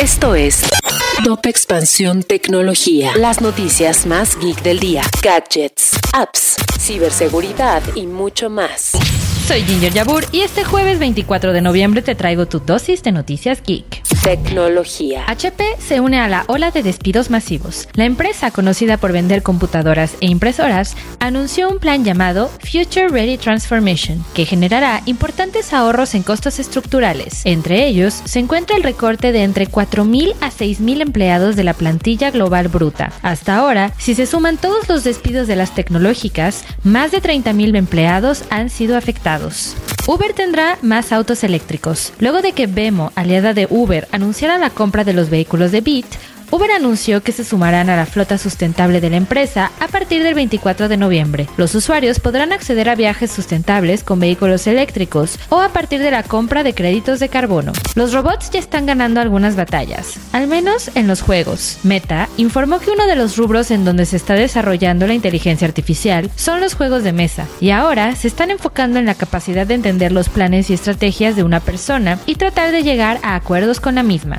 Esto es Top Expansión Tecnología. Las noticias más geek del día. Gadgets, apps, ciberseguridad y mucho más. Soy Ginger Yabur y este jueves 24 de noviembre te traigo tu dosis de noticias geek. Tecnología. HP se une a la ola de despidos masivos. La empresa, conocida por vender computadoras e impresoras, anunció un plan llamado Future Ready Transformation, que generará importantes ahorros en costos estructurales. Entre ellos, se encuentra el recorte de entre 4.000 a 6.000 empleados de la plantilla global bruta. Hasta ahora, si se suman todos los despidos de las tecnológicas, más de 30.000 empleados han sido afectados. Uber tendrá más autos eléctricos. Luego de que Bemo, aliada de Uber, anunciara la compra de los vehículos de Bit, Uber anunció que se sumarán a la flota sustentable de la empresa a partir del 24 de noviembre. Los usuarios podrán acceder a viajes sustentables con vehículos eléctricos o a partir de la compra de créditos de carbono. Los robots ya están ganando algunas batallas, al menos en los juegos. Meta informó que uno de los rubros en donde se está desarrollando la inteligencia artificial son los juegos de mesa, y ahora se están enfocando en la capacidad de entender los planes y estrategias de una persona y tratar de llegar a acuerdos con la misma.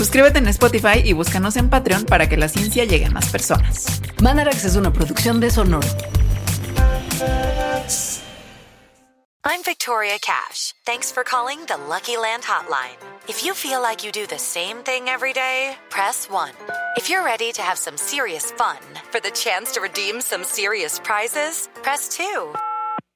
Suscríbete en Spotify y búscanos en Patreon para que la ciencia llegue a más personas. Mandarax es una producción de Sonoro. I'm Victoria Cash. Thanks for calling the Lucky Land Hotline. If you feel like you do the same thing every day, press 1. If you're ready to have some serious fun for the chance to redeem some serious prizes, press 2.